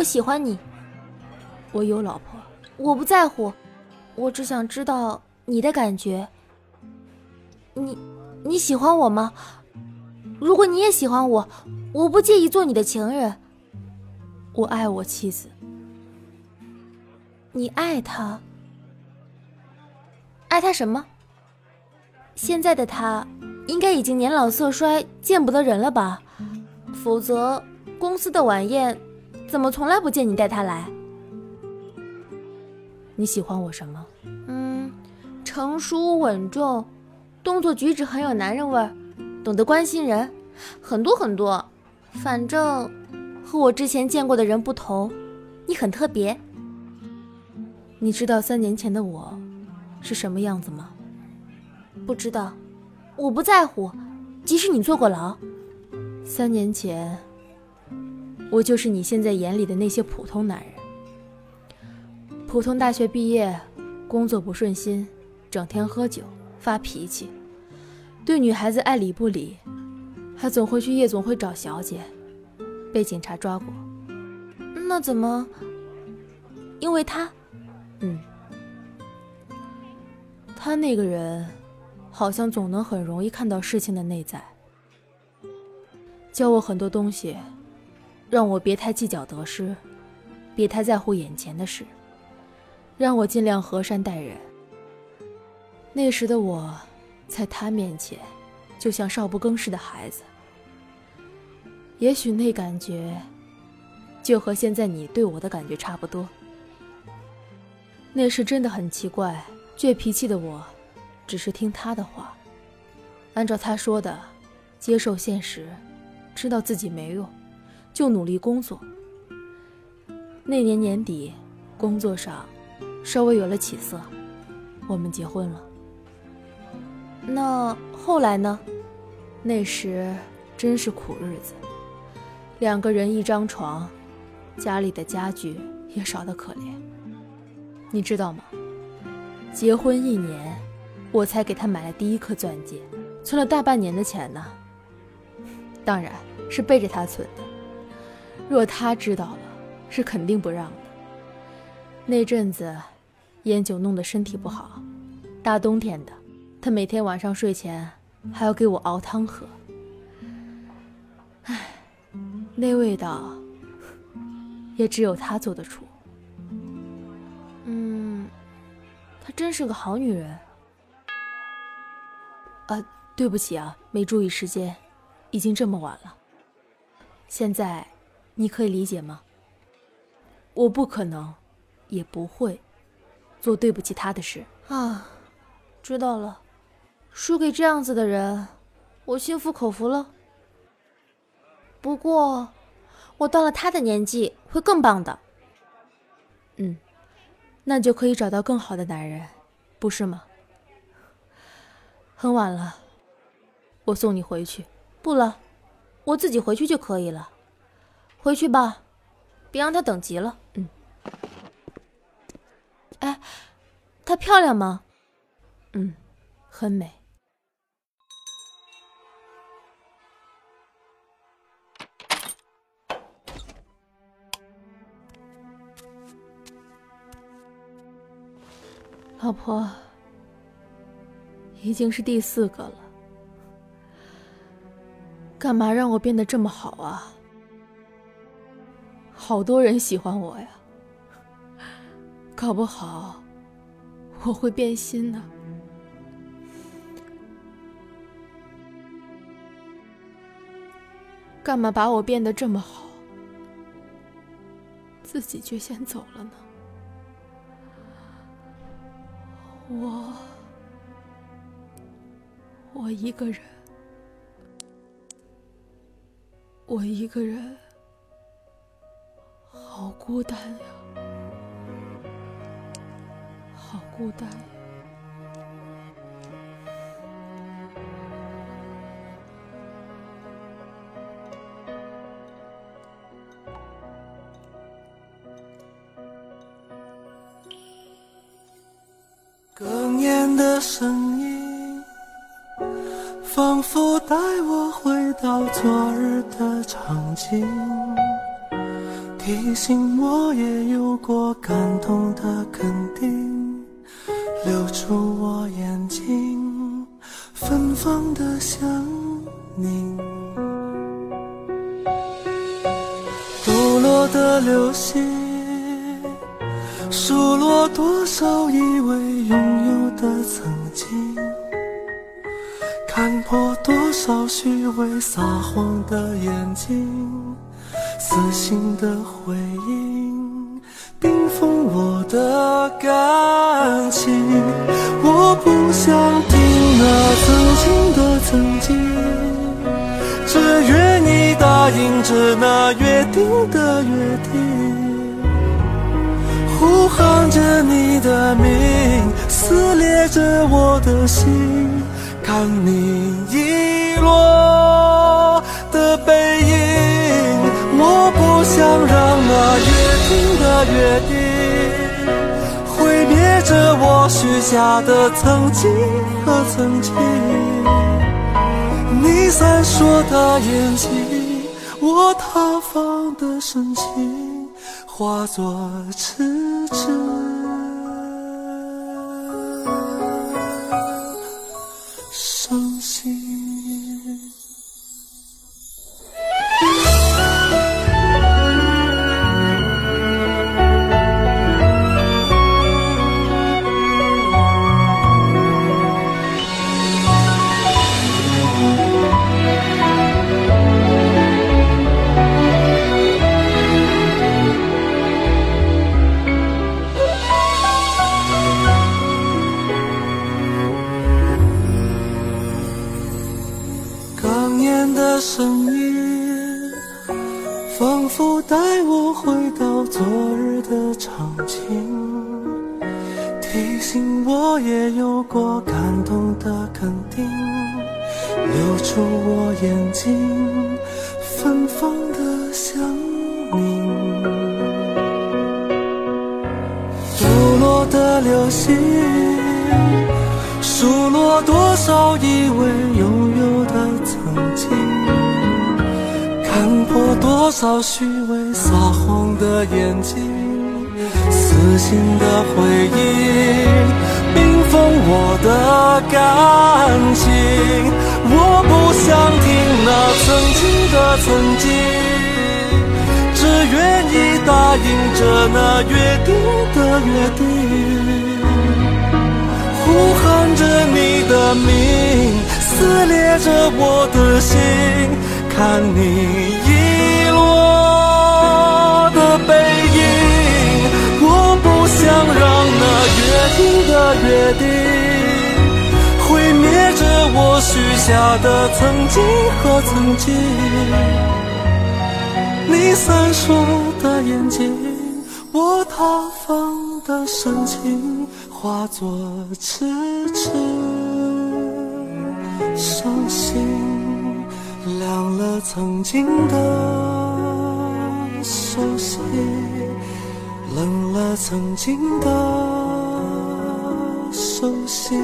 我喜欢你。我有老婆，我不在乎。我只想知道你的感觉。你，你喜欢我吗？如果你也喜欢我，我不介意做你的情人。我爱我妻子。你爱她？爱她什么？现在的她应该已经年老色衰，见不得人了吧？否则，公司的晚宴怎么从来不见你带他来？你喜欢我什么？嗯，成熟稳重，动作举止很有男人味儿，懂得关心人，很多很多。反正和我之前见过的人不同，你很特别。你知道三年前的我是什么样子吗？不知道，我不在乎。即使你坐过牢，三年前我就是你现在眼里的那些普通男人。普通大学毕业，工作不顺心，整天喝酒发脾气，对女孩子爱理不理，还总会去夜总会找小姐，被警察抓过。那怎么？因为他。嗯，他那个人，好像总能很容易看到事情的内在，教我很多东西，让我别太计较得失，别太在乎眼前的事，让我尽量和善待人。那时的我，在他面前，就像少不更事的孩子。也许那感觉，就和现在你对我的感觉差不多。那时真的很奇怪，倔脾气的我，只是听他的话，按照他说的，接受现实，知道自己没用，就努力工作。那年年底，工作上稍微有了起色，我们结婚了。那后来呢？那时真是苦日子，两个人一张床，家里的家具也少得可怜。你知道吗？结婚一年，我才给他买了第一颗钻戒，存了大半年的钱呢。当然是背着他存的。若他知道了，是肯定不让的。那阵子，烟酒弄得身体不好，大冬天的，他每天晚上睡前还要给我熬汤喝。唉，那味道，也只有他做得出。嗯她真是个好女人。啊，对不起啊，没注意时间，已经这么晚了。现在，你可以理解吗？我不可能，也不会，做对不起他的事啊。知道了，输给这样子的人，我心服口服了。不过，我到了他的年纪，会更棒的。嗯。那就可以找到更好的男人，不是吗？很晚了，我送你回去。不了，我自己回去就可以了。回去吧，别让他等急了。嗯。哎，她漂亮吗？嗯，很美。老婆，已经是第四个了，干嘛让我变得这么好啊？好多人喜欢我呀，搞不好我会变心呢。干嘛把我变得这么好，自己却先走了呢？我，我一个人，我一个人，孤单呀，好孤单。哽咽的声音，仿佛带我回到昨日的场景。提醒我也有过感动的肯定，流出我眼睛芬芳的香凝。抖落的流星，数落多少以为拥有的曾经，看破多少虚伪撒谎的眼睛。死心的回应，冰封我的感情。我不想听那曾经的曾经，只愿你答应着那约定的约定，呼喊着你的名，撕裂着我的心，看你遗落不想让那约定的约定毁灭着我许下的曾经和曾经。你闪烁的眼睛，我塌方的深情，化作痴痴冷夜，仿佛带我回到昨日的场景，提醒我也有过感动的肯定，流出我眼睛芬芳的香你。抖落的流星，数落多少以为拥有。多少虚伪撒谎的眼睛，死心的回忆，冰封我的感情。我不想听那曾经的曾经，只愿意答应着那约定的约定，呼喊着你的名，撕裂着我的心，看你。让那约定的约定毁灭着我许下的曾经和曾经。你闪烁的眼睛，我塌方的深情，化作痴痴伤心，凉了曾经的。熟悉，了曾经的熟悉，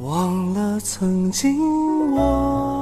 忘了曾经我。